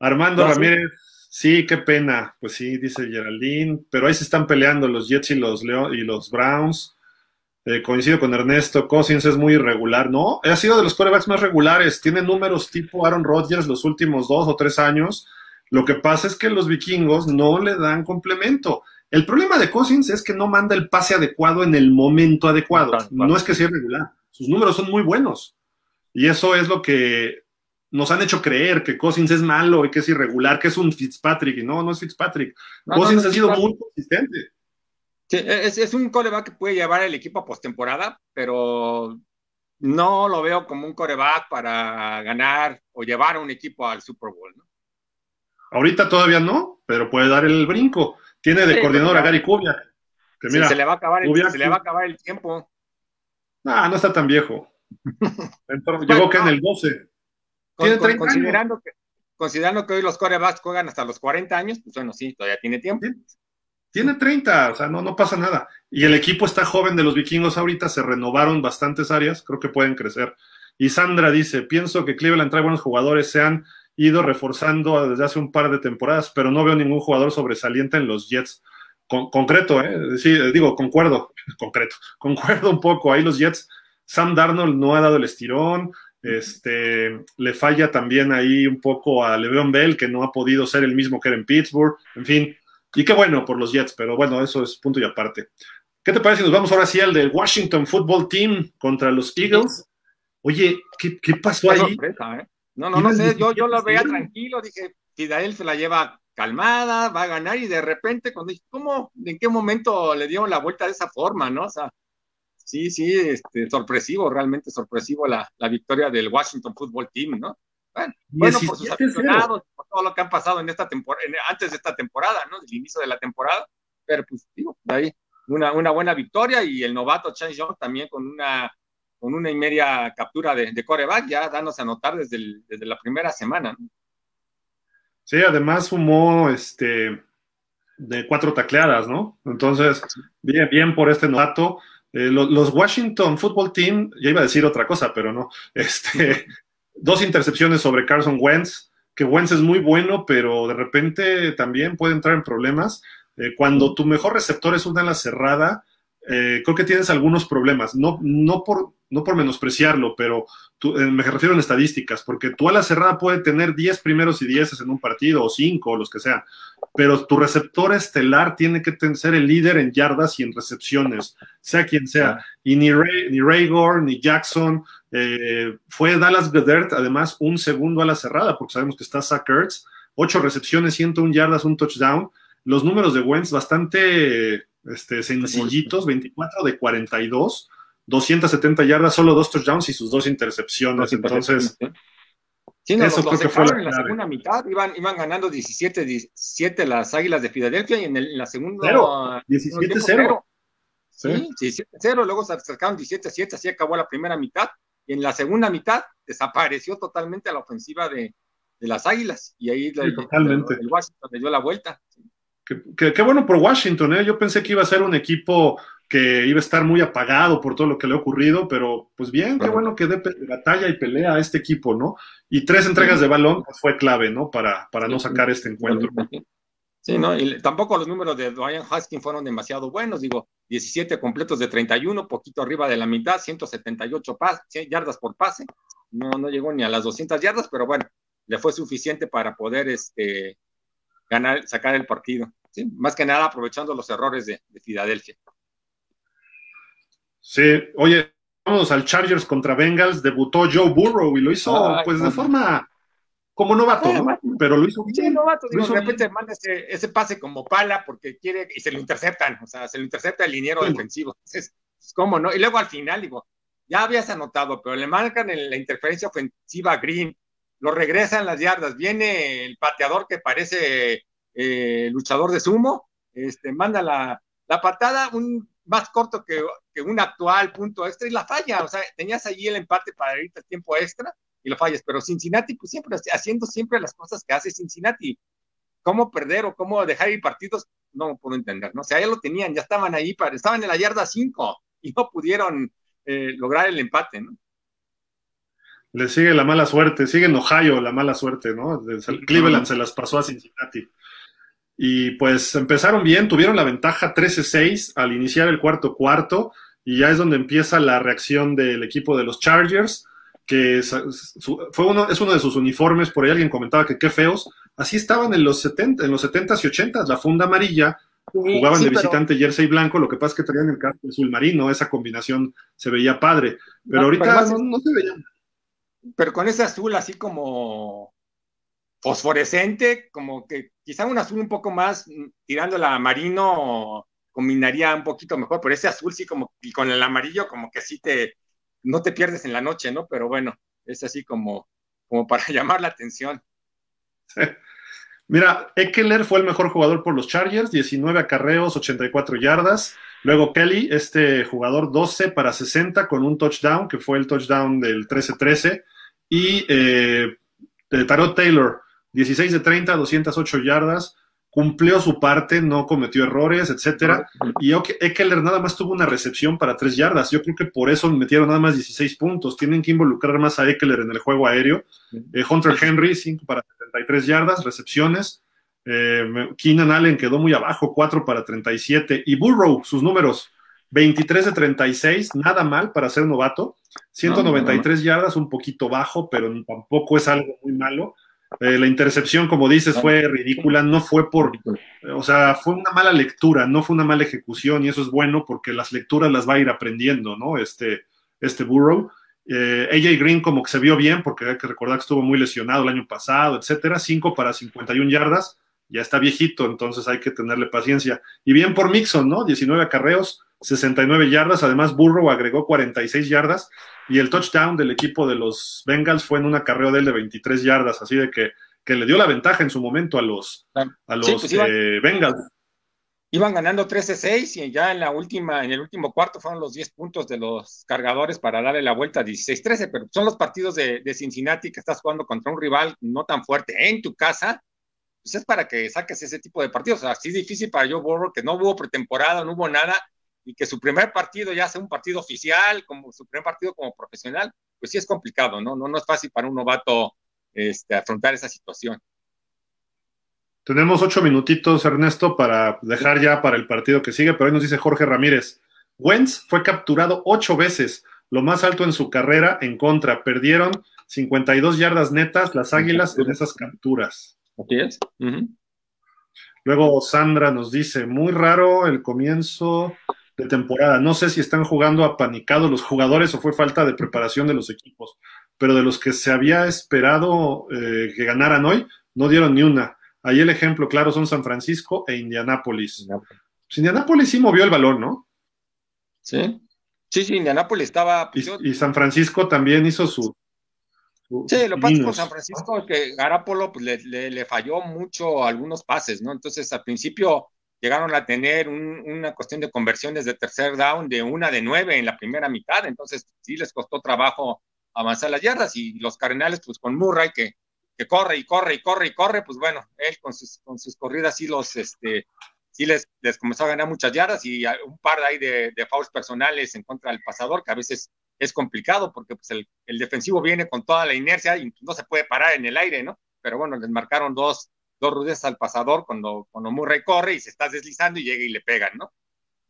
[SPEAKER 1] Armando Ramírez, sí, qué pena. Pues sí, dice Geraldine, pero ahí se están peleando los Jets y los, Leo y los Browns. Eh, coincido con Ernesto, Cousins es muy irregular, ¿no? Ha sido de los quarterbacks más regulares, tiene números tipo Aaron Rodgers los últimos dos o tres años. Lo que pasa es que los vikingos no le dan complemento. El problema de Cousins es que no manda el pase adecuado en el momento adecuado. No es que sea irregular, sus números son muy buenos. Y eso es lo que nos han hecho creer que Cousins es malo y que es irregular, que es un Fitzpatrick. Y no, no es Fitzpatrick. Cousins ha sido muy consistente.
[SPEAKER 2] E-, es, un coreback que puede llevar el equipo a postemporada, pero no lo veo como un coreback para ganar o llevar a un equipo al Super Bowl. ¿no?
[SPEAKER 1] Ahorita todavía no, pero puede dar el brinco. Tiene de coordinador a Gary Kubiak.
[SPEAKER 2] se, le va a acabar el, se le va a acabar el tiempo.
[SPEAKER 1] Ah, no está tan viejo. llegó que en el 12.
[SPEAKER 2] tiene 30 considerando, Que, considerando que hoy los corebacks juegan hasta los 40 años, pues bueno, sí, todavía tiene tiempo.
[SPEAKER 1] Tiene 30, o sea, no, no pasa nada. Y el equipo está joven de los vikingos ahorita, se renovaron bastantes áreas, creo que pueden crecer. Y Sandra dice, pienso que Cleveland trae buenos jugadores, se han ido reforzando desde hace un par de temporadas, pero no veo ningún jugador sobresaliente en los Jets. Concreto, ¿eh? Sí, digo, concuerdo, concreto, concuerdo un poco. Ahí los Jets, Sam Darnold no ha dado el estirón, este, le falla también ahí un poco a Le'Veon Bell, que no ha podido ser el mismo que era en Pittsburgh. En fin, y qué bueno por los Jets, pero bueno, eso es punto y aparte. ¿Qué te parece si nos vamos ahora sí al del Washington Football Team contra los Eagles? Oye, ¿qué, pasó ahí?
[SPEAKER 2] ¿eh? No, no, no sé, yo, yo lo veía tranquilo, dije, Fidael se la lleva calmada, va a ganar y de repente cuando dije, ¿cómo, en qué momento le dieron la vuelta de esa forma, no? O sea, sí, sí, este, sorpresivo, realmente sorpresivo la, la victoria del Washington Football Team, ¿no? Bueno, por sus aficionados, por todo lo que han pasado en esta temporada, antes de esta temporada, ¿no? Del inicio de la temporada. Pero pues digo, de ahí una, una buena victoria y el novato Chase Young también con una con una y media captura de, de coreback, ya dándose a notar desde, desde la primera semana.
[SPEAKER 1] Sí, además sumó este de cuatro tacleadas, ¿no? Entonces, bien, bien por este novato. Eh, los Washington Football Team, ya iba a decir otra cosa, pero no. Este, dos intercepciones sobre Carson Wentz, que Wentz es muy bueno, pero de repente también puede entrar en problemas. Eh, cuando tu mejor receptor es una ala cerrada, eh, creo que tienes algunos problemas. No, no, por, no por menospreciarlo, pero eh, me refiero en estadísticas, porque tu ala cerrada puede tener 10 primeros y 10 en un partido, o 5, o los que sean, pero tu receptor estelar tiene que ser el líder en yardas y en recepciones, sea quien sea. Y ni, Ray, ni Raygor, ni Jackson, eh, fue Dallas Gedert, además, un segundo a la cerrada, porque sabemos que está Zach Ertz, 8 recepciones, 101 yardas, un touchdown. Los números de Wentz bastante este, sencillitos, 24 de 42, 270 yardas, solo dos touchdowns y sus dos intercepciones. Entonces,
[SPEAKER 2] Sí, no, Eso los, los fue en la segunda mitad, iban, iban ganando 17, 17 las Águilas de Filadelfia y en, el, en la segunda...
[SPEAKER 1] 17-0.
[SPEAKER 2] Sí, 17-0, luego se acercaron 17-7, así acabó la primera mitad y en la segunda mitad desapareció totalmente la ofensiva de, de las Águilas y ahí
[SPEAKER 1] sí, totalmente.
[SPEAKER 2] el Washington le dio la vuelta.
[SPEAKER 1] Qué bueno por Washington, ¿eh? yo pensé que iba a ser un equipo que iba a estar muy apagado por todo lo que le ha ocurrido, pero pues bien, qué bueno que dé batalla y pelea a este equipo, ¿no? Y tres entregas de balón pues, fue clave, ¿no? Para, para no sacar este encuentro.
[SPEAKER 2] Sí, ¿no? Y tampoco los números de Dwayne Haskins fueron demasiado buenos, digo, 17 completos de 31, poquito arriba de la mitad, 178 yardas por pase, no, no llegó ni a las 200 yardas, pero bueno, le fue suficiente para poder este, ganar, sacar el partido. ¿sí? Más que nada aprovechando los errores de, de Filadelfia.
[SPEAKER 1] Sí, oye, vamos al Chargers contra Bengals, debutó Joe Burrow y lo hizo pues de forma como novato, ¿no? pero lo hizo bien.
[SPEAKER 2] Sí, novato, digo, de repente manda ese, ese, pase como pala porque quiere y se lo interceptan, o sea, se lo intercepta el liniero sí. defensivo. Entonces, pues, ¿cómo no? Y luego al final, digo, ya habías anotado, pero le marcan en la interferencia ofensiva a Green, lo regresan las yardas, viene el pateador que parece eh, luchador de sumo, este, manda la, la patada, un más corto que, que, un actual punto extra y la falla. O sea, tenías allí el empate para irte al tiempo extra y lo fallas. Pero Cincinnati, pues siempre haciendo siempre las cosas que hace Cincinnati. ¿Cómo perder o cómo dejar ir partidos? No puedo entender, ¿no? O sea, ya lo tenían, ya estaban ahí, estaban en la yarda 5 y no pudieron eh, lograr el empate, ¿no?
[SPEAKER 1] Le sigue la mala suerte, sigue en Ohio la mala suerte, ¿no? Cleveland se las pasó a Cincinnati. Y pues empezaron bien, tuvieron la ventaja 13-6 al iniciar el cuarto cuarto y ya es donde empieza la reacción del equipo de los Chargers, que fue uno, es uno de sus uniformes, por ahí alguien comentaba que qué feos, así estaban en los 70, en los 70s y 80s, la funda amarilla, jugaban sí, de visitante pero... jersey blanco, lo que pasa es que traían el casco azul marino, esa combinación se veía padre, pero no, ahorita pero no, no se veía.
[SPEAKER 2] Pero con ese azul así como fosforescente, como que quizá un azul un poco más mm, tirándola a marino combinaría un poquito mejor, pero ese azul sí como, y con el amarillo como que sí te, no te pierdes en la noche, ¿no? Pero bueno, es así como, como para llamar la atención.
[SPEAKER 1] Mira, Eckler fue el mejor jugador por los Chargers, 19 acarreos, 84 yardas. Luego Kelly, este jugador 12 para 60 con un touchdown, que fue el touchdown del 13-13. Y eh, Tarot Taylor, 16 de 30, 208 yardas, cumplió su parte, no cometió errores, etcétera. Y Eckler nada más tuvo una recepción para 3 yardas. Yo creo que por eso metieron nada más 16 puntos. Tienen que involucrar más a Eckler en el juego aéreo. Eh, Hunter Henry, 5 para 73 yardas, recepciones. Eh, Keenan Allen quedó muy abajo, 4 para 37. Y Burrow, sus números, 23 de 36, nada mal para ser novato. 193 no, no, no. yardas, un poquito bajo, pero tampoco es algo muy malo. Eh, la intercepción, como dices, fue ridícula, no fue por, o sea, fue una mala lectura, no fue una mala ejecución y eso es bueno porque las lecturas las va a ir aprendiendo, ¿no? Este, este Burrow. Eh, AJ Green como que se vio bien porque hay que recordar que estuvo muy lesionado el año pasado, etcétera, 5 para 51 yardas, ya está viejito, entonces hay que tenerle paciencia. Y bien por Mixon, ¿no? 19 acarreos, 69 yardas, además Burrow agregó 46 yardas y el touchdown del equipo de los Bengals fue en un acarreo de él de 23 yardas, así de que, que le dio la ventaja en su momento a los, a los sí, pues iban, eh, Bengals.
[SPEAKER 2] Iban ganando 13-6 y ya en la última, en el último cuarto fueron los 10 puntos de los cargadores para darle la vuelta a 16-13, pero son los partidos de, de Cincinnati que estás jugando contra un rival no tan fuerte en tu casa, pues es para que saques ese tipo de partidos. Así es difícil para Joe Burrow, que no hubo pretemporada, no hubo nada, y que su primer partido ya sea un partido oficial, como su primer partido como profesional, pues sí es complicado, ¿no? No, no es fácil para un novato este, afrontar esa situación.
[SPEAKER 1] Tenemos ocho minutitos, Ernesto, para dejar ya para el partido que sigue, pero hoy nos dice Jorge Ramírez. Wentz fue capturado ocho veces, lo más alto en su carrera en contra. Perdieron 52 yardas netas las Águilas en esas capturas.
[SPEAKER 2] Así es.
[SPEAKER 1] Luego Sandra nos dice, muy raro el comienzo de temporada. No sé si están jugando apanicados los jugadores o fue falta de preparación de los equipos, pero de los que se había esperado eh, que ganaran hoy, no dieron ni una. Ahí el ejemplo claro son San Francisco e Indianápolis. Pues Indianápolis sí movió el balón, ¿no?
[SPEAKER 2] Sí. Sí, sí, Indianápolis estaba.
[SPEAKER 1] Y, San Francisco también hizo su.
[SPEAKER 2] Sí, lo pasa con San Francisco es que Garapolo pues, le, falló mucho algunos pases, ¿no? Entonces, al principio llegaron a tener una cuestión de conversiones de tercer down de una de nueve en la primera mitad, entonces sí les costó trabajo avanzar las yardas y los Cardenales, pues con Murray, que que corre y corre y corre y corre, pues bueno, él con sus, con sus corridas sí los, este, sí les, les comenzó a ganar muchas yardas y un par de ahí de, de fouls personales en contra del pasador, que a veces es complicado porque pues el, el, defensivo viene con toda la inercia y no se puede parar en el aire, ¿no? Pero bueno, les marcaron dos, dos rudezas al pasador cuando, cuando Murray corre y se está deslizando y llega y le pegan, ¿no?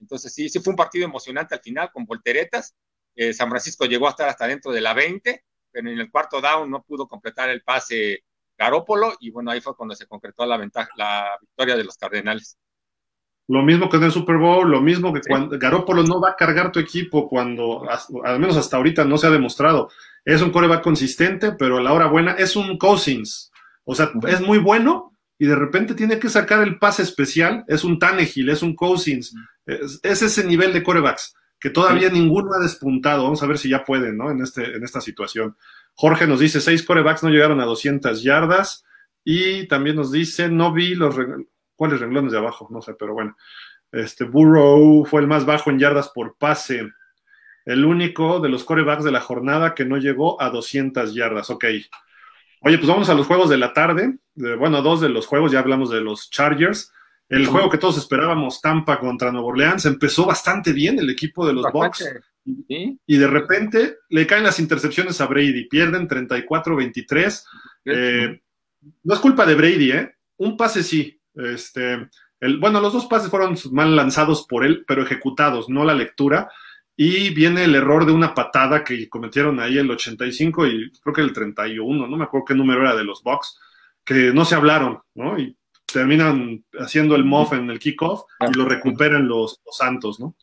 [SPEAKER 2] Entonces sí, sí fue un partido emocionante al final con volteretas. Eh, San Francisco llegó a estar hasta dentro de la 20 pero en el cuarto down no pudo completar el pase Garópolo y bueno, ahí fue cuando se concretó la ventaja, la victoria de los Cardenales.
[SPEAKER 1] Lo mismo que en el Super Bowl, lo mismo que cuando Garópolo no va a cargar tu equipo cuando, al menos hasta ahorita no se ha demostrado. Es un coreback consistente, pero a la hora buena es un Cousins. O sea, es muy bueno y de repente tiene que sacar el pase especial. Es un Tannehill, es un Cousins. Es, es ese nivel de corebacks que todavía ninguno ha despuntado. Vamos a ver si ya pueden, ¿no? En, este, en esta situación. Jorge nos dice, seis corebacks no llegaron a 200 yardas. Y también nos dice, no vi los... ¿Cuáles renglones de abajo? No sé, pero bueno. Este, Burrow fue el más bajo en yardas por pase. El único de los corebacks de la jornada que no llegó a 200 yardas. Ok. Oye, pues vamos a los juegos de la tarde. Bueno, dos de los juegos, ya hablamos de los Chargers. El juego que todos esperábamos, Tampa contra Nueva Orleans, empezó bastante bien el equipo de los Bucks. Y de repente le caen las intercepciones a Brady, pierden 34-23. Eh, no es culpa de Brady, ¿eh? Un pase sí. Este, el, bueno, los dos pases fueron mal lanzados por él, pero ejecutados, no la lectura. Y viene el error de una patada que cometieron ahí el 85 y creo que el 31, no me acuerdo qué número era de los Bucks, que no se hablaron, ¿no? Y terminan haciendo el muff en el kickoff y lo recuperan los, Santos, ¿no?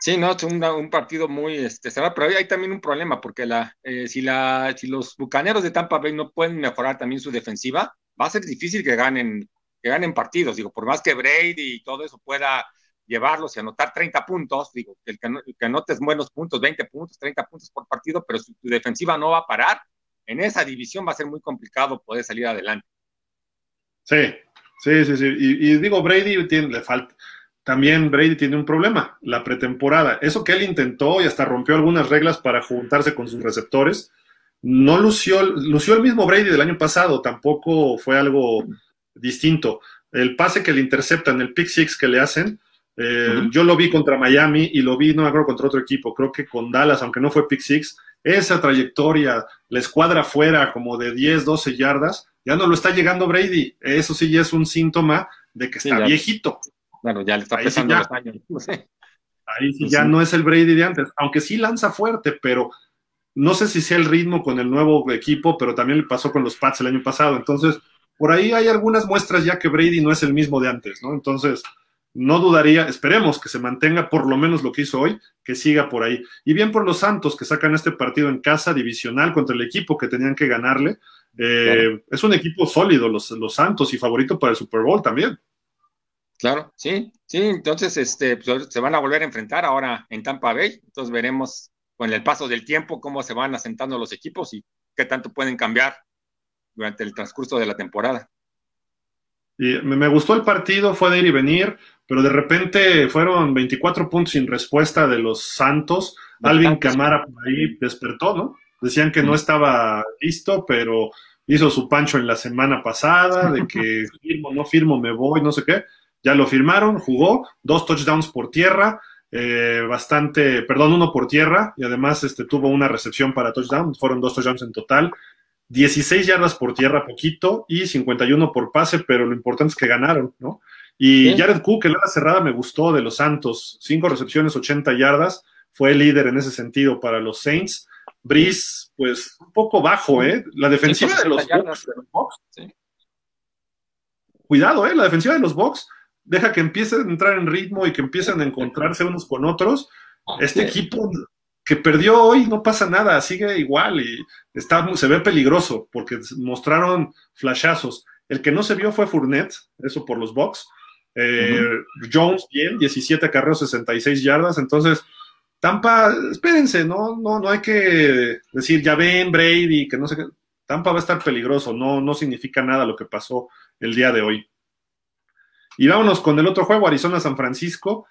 [SPEAKER 2] Sí, no, es un, partido muy este, cerrado, pero hay también un problema, porque la, eh, si, la, si los bucaneros de Tampa Bay no pueden mejorar también su defensiva, va a ser difícil que ganen, que ganen partidos. Digo, por más que Brady y todo eso pueda llevarlos y anotar 30 puntos, digo, el que, el que anotes buenos puntos, 20 puntos, 30 puntos por partido, pero si tu defensiva no va a parar, en esa división va a ser muy complicado poder salir adelante.
[SPEAKER 1] Sí, sí, sí, sí. Y, digo, Brady tiene, le falta. También Brady tiene un problema, la pretemporada. Eso que él intentó y hasta rompió algunas reglas para juntarse con sus receptores, no lució, lució el mismo Brady del año pasado, tampoco fue algo distinto. El pase que le interceptan, el pick six que le hacen, eh, yo lo vi contra Miami y lo vi, no me acuerdo, contra otro equipo, creo que con Dallas, aunque no fue pick six, esa trayectoria, la escuadra fuera como de 10, 12 yardas, ya no lo está llegando Brady. Eso sí ya es un síntoma de que está viejito.
[SPEAKER 2] Bueno, ya le está pesando los años.
[SPEAKER 1] Ahí sí pues ya no es el Brady de antes, aunque sí lanza fuerte, pero no sé si sea el ritmo con el nuevo equipo, pero también le pasó con los Pats el año pasado. Entonces, por ahí hay algunas muestras ya que Brady no es el mismo de antes, ¿no? Entonces, no dudaría, esperemos que se mantenga por lo menos lo que hizo hoy, que siga por ahí. Y bien por los Santos que sacan este partido en casa divisional contra el equipo que tenían que ganarle. Eh, es un equipo sólido, los, los Santos, y favorito para el Super Bowl también.
[SPEAKER 2] Claro, sí, sí, entonces este, pues, se van a volver a enfrentar ahora en Tampa Bay, entonces veremos con el paso del tiempo cómo se van asentando los equipos y qué tanto pueden cambiar durante el transcurso de la temporada.
[SPEAKER 1] Y me gustó el partido, fue de ir y venir, pero de repente fueron 24 puntos sin respuesta de los Santos. Alvin Camara por ahí despertó, ¿no? Decían que no estaba listo, pero hizo su pancho en la semana pasada, de que firmo, no firmo, me voy, no sé qué. ya lo firmaron, jugó, dos touchdowns por tierra, eh, bastante, perdón, uno por tierra, y además este, tuvo una recepción para touchdown, fueron dos touchdowns en total. 16 yardas por tierra, poquito, y 51 por pase, pero lo importante es que ganaron, ¿no? Y Jared Cook, el ala cerrada, me gustó de los Santos. Cinco recepciones, 80 yardas. Fue el líder en ese sentido para los Saints. Brice, pues un poco bajo, ¿eh? La defensiva de los, Bucks, Cuidado, ¿eh? La defensiva de los Bucks deja que empiecen a entrar en ritmo y que empiecen a encontrarse unos con otros. Este equipo que perdió hoy no pasa nada, sigue igual y está, se ve peligroso porque mostraron flashazos. El que no se vio fue Fournette, eso por los Bucks. Eh, Jones, bien, 17 acarreos, 66 yardas. Entonces, Tampa, espérense, no, no, no hay que decir, ya ven, Brady, que no sé qué. Tampa va a estar peligroso, no, no significa nada lo que pasó el día de hoy. Y vámonos con el otro juego, Arizona-San Francisco.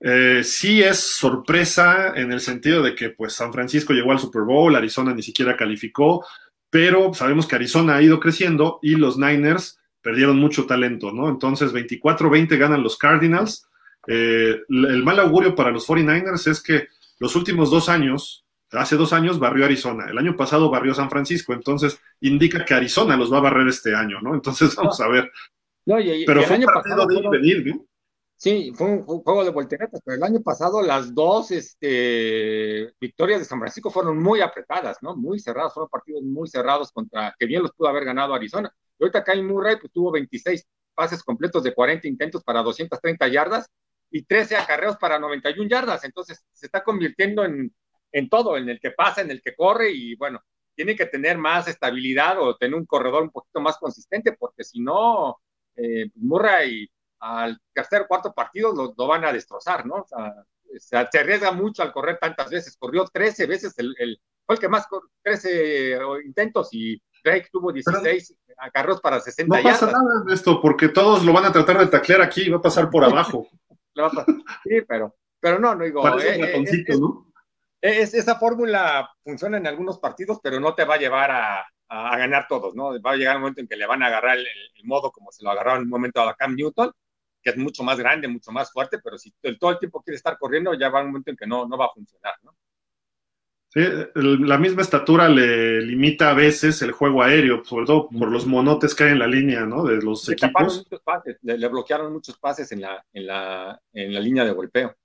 [SPEAKER 1] Eh, sí es sorpresa en el sentido de que pues San Francisco llegó al Super Bowl, Arizona ni siquiera calificó, pero sabemos que Arizona ha ido creciendo y los Niners perdieron mucho talento, ¿no? Entonces, 24-20 ganan los Cardinals. Eh, el mal augurio para los 49ers es que los últimos dos años, hace dos años barrió Arizona, el año pasado barrió San Francisco, entonces indica que Arizona los va a barrer este año, ¿no? Entonces vamos a ver. pero fue un partido de venir, ¿no?
[SPEAKER 2] Sí, fue un, juego de volteretas, pero el año pasado las dos este, victorias de San Francisco fueron muy apretadas, ¿no? Muy cerradas, fueron partidos muy cerrados contra, que bien los pudo haber ganado Arizona. Y ahorita Kyle Murray pues, tuvo 26 pases completos de 40 intentos para 230 yardas y 13 acarreos para 91 yardas. Entonces se está convirtiendo en, todo, en el que pasa, en el que corre y bueno, tiene que tener más estabilidad o tener un corredor un poquito más consistente porque si no, eh, Murray al tercer o cuarto partido lo, lo, van a destrozar, ¿no? O sea, se arriesga mucho al correr tantas veces. Corrió 13 veces, el, el fue el que más, 13 intentos y Drake tuvo 16 agarros para 60
[SPEAKER 1] No pasa nada de esto, porque todos lo van a tratar de taclear aquí y va a pasar por abajo.
[SPEAKER 2] sí, pero, pero no, no digo. Eh, eh, es, ¿no? es, esa fórmula funciona en algunos partidos, pero no te va a llevar a, a, ganar todos, ¿no? Va a llegar un momento en que le van a agarrar el, modo como se lo agarraron en un momento a Cam Newton, que es mucho más grande, mucho más fuerte, pero si todo el tiempo quiere estar corriendo, ya va un momento en que no, no va a funcionar, ¿no?
[SPEAKER 1] la misma estatura le limita a veces el juego aéreo, sobre todo por los monotes que hay en la línea, ¿no? De los equipos.
[SPEAKER 2] le, bloquearon muchos pases en la, en la, en la línea de golpeo.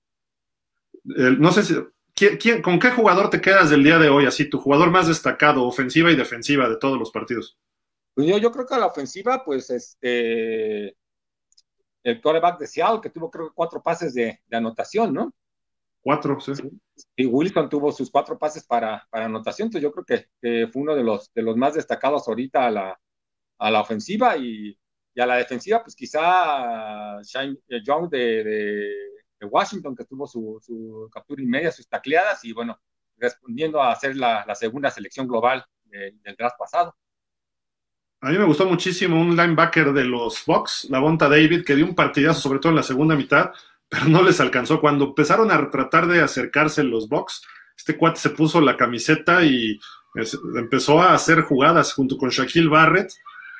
[SPEAKER 1] no sé si. ¿quién, con qué jugador te quedas del día de hoy? Así, tu jugador más destacado, ofensiva y defensiva de todos los partidos.
[SPEAKER 2] Pues yo, yo creo que a la ofensiva, pues este. El quarterback de Seattle, que tuvo creo que cuatro pases de, de anotación, ¿no?
[SPEAKER 1] Cuatro, sí.
[SPEAKER 2] Y Wilson tuvo sus cuatro pases para, para anotación, entonces yo creo que, fue uno de los, de los más destacados ahorita a la, a la ofensiva y, y a la defensiva, pues quizá Shane eh, Young de, de, Washington, que tuvo su, su, captura y media, sus tacleadas, y bueno, respondiendo a hacer la, la segunda selección global del draft pasado.
[SPEAKER 1] A mí me gustó muchísimo un linebacker de los Bucks, la Bonta David, que dio un partidazo, sobre todo en la segunda mitad pero no les alcanzó. Cuando empezaron a tratar de acercarse los Bucks, este cuate se puso la camiseta y empezó a hacer jugadas junto con Shaquille Barrett.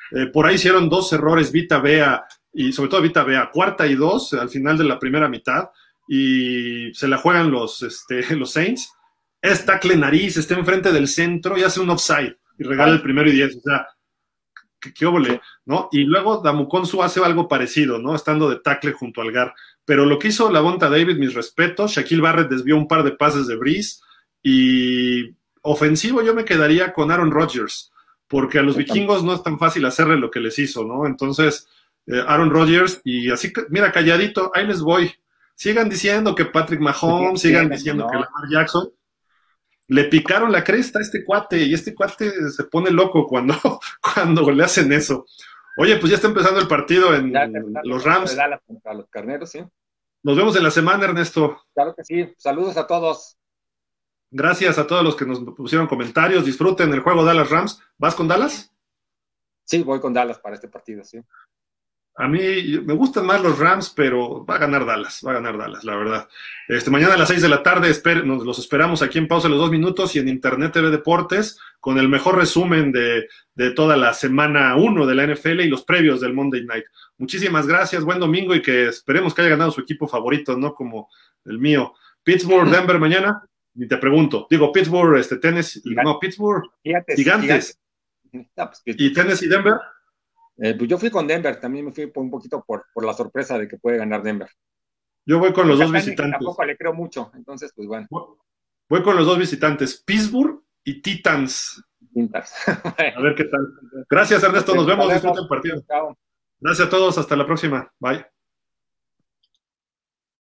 [SPEAKER 1] Eh, por ahí hicieron dos errores Vita Bea y sobre todo Vita Bea, cuarta y dos al final de la primera mitad y se la juegan los, este, los Saints. Es tackle nariz, está enfrente del centro y hace un offside y regala el primero y diez. O sea, qué, qué ¿no? Y luego Damukonsu hace algo parecido, ¿no? Estando de tackle junto al Gar. Pero lo que hizo la Bonta David, mis respetos, Shaquille Barrett desvió un par de pases de Breeze y ofensivo yo me quedaría con Aaron Rodgers, porque a los vikingos no es tan fácil hacerle lo que les hizo, ¿no? Entonces, eh, Aaron Rodgers y así, mira, calladito, ahí les voy. Sigan diciendo que Patrick Mahomes, sigan diciendo que Lamar Jackson. Le picaron la cresta a este cuate y este cuate se pone loco cuando, cuando le hacen eso. Oye, pues ya está empezando el partido en los Rams.
[SPEAKER 2] los carneros, sí.
[SPEAKER 1] Nos vemos en la semana, Ernesto.
[SPEAKER 2] Claro que sí. Saludos a todos.
[SPEAKER 1] Gracias a todos los que nos pusieron comentarios. Disfruten el juego Dallas Rams. ¿Vas con Dallas?
[SPEAKER 2] Sí, voy con Dallas para este partido, sí.
[SPEAKER 1] A mí me gustan más los Rams, pero va a ganar Dallas, va a ganar Dallas, la verdad. Este, mañana a las 6 de la tarde nos los esperamos aquí en Pausa los dos minutos y en Internet TV Deportes con el mejor resumen de, de toda la semana 1 de la NFL y los previos del Monday Night. Muchísimas gracias, buen domingo y que esperemos que haya ganado su equipo favorito, no como el mío. Pittsburgh, Denver mañana, ni te pregunto. Digo, Pittsburgh, este, Tennessee, no, Pittsburgh, gigantes. Pues, ¿Y Tennessee, Denver?
[SPEAKER 2] Eh, pues yo fui con Denver, también me fui un poquito por, por la sorpresa de que puede ganar Denver.
[SPEAKER 1] Yo voy con los dos visitantes.
[SPEAKER 2] Tampoco le creo mucho, entonces, pues bueno.
[SPEAKER 1] Voy con los dos visitantes, Pittsburgh y Titans.
[SPEAKER 2] Titans.
[SPEAKER 1] a ver qué tal. Gracias, Ernesto. Nos vemos. Disfruten el partido. Gracias a todos. Hasta la próxima. Bye.